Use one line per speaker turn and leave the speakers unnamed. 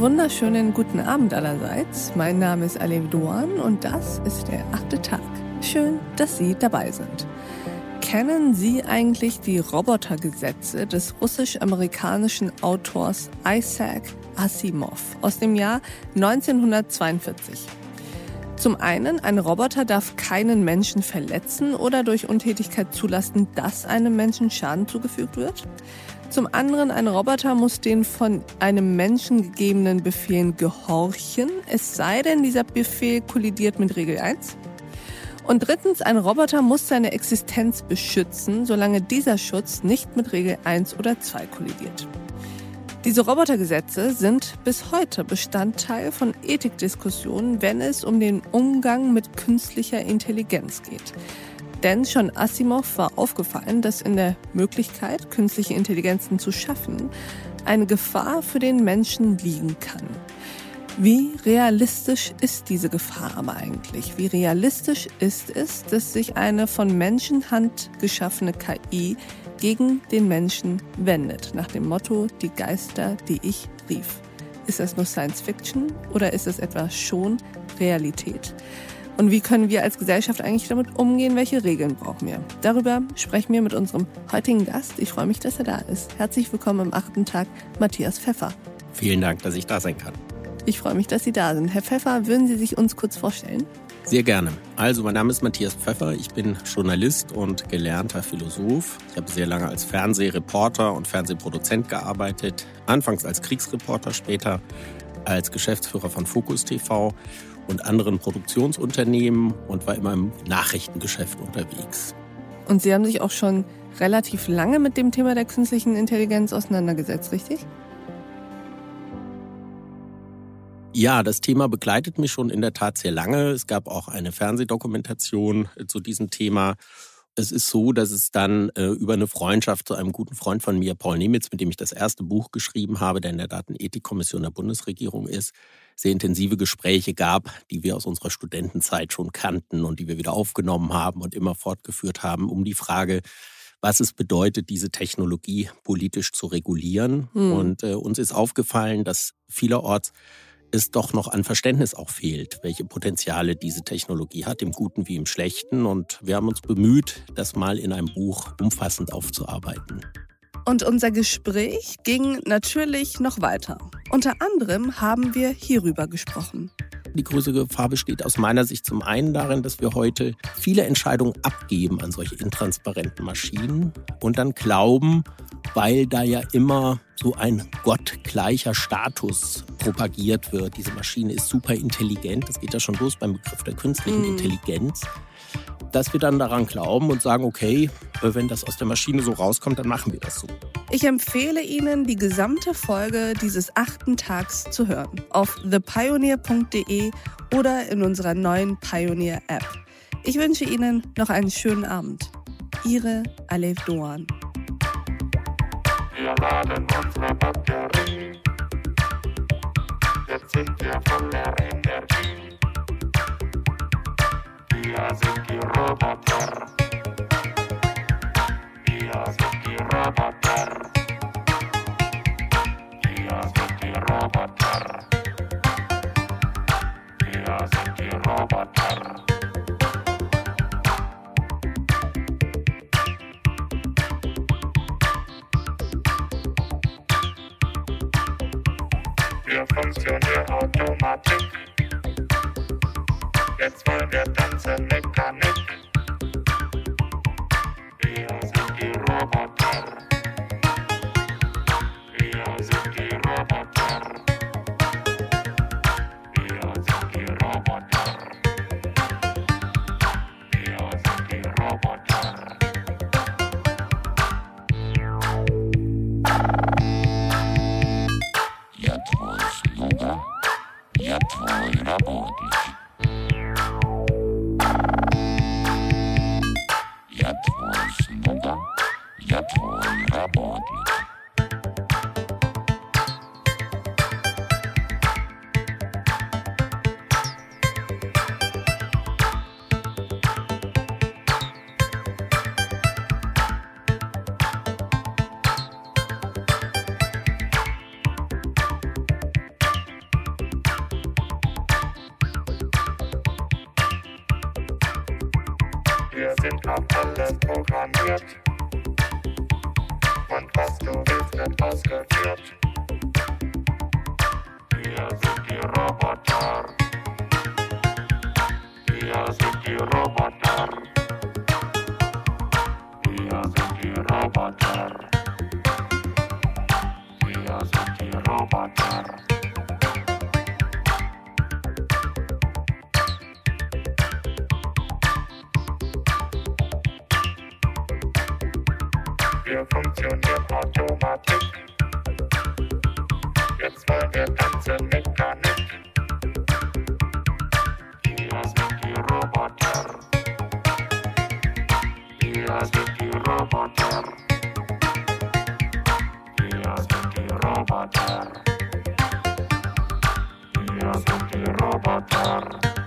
wunderschönen guten Abend allerseits. Mein Name ist Alev Doan und das ist der achte Tag. Schön, dass Sie dabei sind. Kennen Sie eigentlich die Robotergesetze des russisch-amerikanischen Autors Isaac Asimov aus dem Jahr 1942? Zum einen, ein Roboter darf keinen Menschen verletzen oder durch Untätigkeit zulassen, dass einem Menschen Schaden zugefügt wird. Zum anderen, ein Roboter muss den von einem Menschen gegebenen Befehlen gehorchen, es sei denn, dieser Befehl kollidiert mit Regel 1. Und drittens, ein Roboter muss seine Existenz beschützen, solange dieser Schutz nicht mit Regel 1 oder 2 kollidiert. Diese Robotergesetze sind bis heute Bestandteil von Ethikdiskussionen, wenn es um den Umgang mit künstlicher Intelligenz geht. Denn schon Asimov war aufgefallen, dass in der Möglichkeit, künstliche Intelligenzen zu schaffen, eine Gefahr für den Menschen liegen kann. Wie realistisch ist diese Gefahr aber eigentlich? Wie realistisch ist es, dass sich eine von Menschenhand geschaffene KI gegen den Menschen wendet, nach dem Motto Die Geister, die ich rief? Ist das nur Science Fiction oder ist es etwa schon Realität? Und wie können wir als Gesellschaft eigentlich damit umgehen? Welche Regeln brauchen wir? Darüber sprechen wir mit unserem heutigen Gast. Ich freue mich, dass er da ist. Herzlich willkommen am achten Tag, Matthias Pfeffer.
Vielen Dank, dass ich da sein kann.
Ich freue mich, dass Sie da sind. Herr Pfeffer, würden Sie sich uns kurz vorstellen?
Sehr gerne. Also, mein Name ist Matthias Pfeffer. Ich bin Journalist und gelernter Philosoph. Ich habe sehr lange als Fernsehreporter und Fernsehproduzent gearbeitet. Anfangs als Kriegsreporter, später als Geschäftsführer von Focus TV und anderen Produktionsunternehmen und war immer im Nachrichtengeschäft unterwegs.
Und Sie haben sich auch schon relativ lange mit dem Thema der künstlichen Intelligenz auseinandergesetzt, richtig?
Ja, das Thema begleitet mich schon in der Tat sehr lange. Es gab auch eine Fernsehdokumentation äh, zu diesem Thema. Es ist so, dass es dann äh, über eine Freundschaft zu einem guten Freund von mir, Paul Nemitz, mit dem ich das erste Buch geschrieben habe, der in der Datenethikkommission der Bundesregierung ist, sehr intensive Gespräche gab, die wir aus unserer Studentenzeit schon kannten und die wir wieder aufgenommen haben und immer fortgeführt haben, um die Frage, was es bedeutet, diese Technologie politisch zu regulieren. Hm. Und äh, uns ist aufgefallen, dass vielerorts es doch noch an Verständnis auch fehlt, welche Potenziale diese Technologie hat, im Guten wie im Schlechten. Und wir haben uns bemüht, das mal in einem Buch umfassend aufzuarbeiten.
Und unser Gespräch ging natürlich noch weiter. Unter anderem haben wir hierüber gesprochen.
Die größte Gefahr besteht aus meiner Sicht zum einen darin, dass wir heute viele Entscheidungen abgeben an solche intransparenten Maschinen und dann glauben, weil da ja immer so ein gottgleicher Status propagiert wird. Diese Maschine ist super intelligent. Das geht ja schon los beim Begriff der künstlichen mm. Intelligenz dass wir dann daran glauben und sagen, okay, wenn das aus der Maschine so rauskommt, dann machen wir das so.
Ich empfehle Ihnen, die gesamte Folge dieses achten Tags zu hören. Auf thepioneer.de oder in unserer neuen Pioneer-App. Ich wünsche Ihnen noch einen schönen Abend. Ihre Alef Doan. Wir laden unsere Batterie. Jetzt sind wir voller Energie. Wir sind die Roboter. Wir funktionieren Automatik. Jetzt wollen wir tanzen Mechanik. Wir Wir sind auf alles programmiert. Und was du willst, wird ausgeführt. Wir sind die Roboter. Wir sind die Roboter. Wir sind die Roboter. Wir sind die Roboter. Wir funktionieren Automatik. Jetzt wollen wir tanzen Mechanik. Wir sind die Roboter. Wir sind die Roboter. Wir sind die Roboter. Wir sind die Roboter.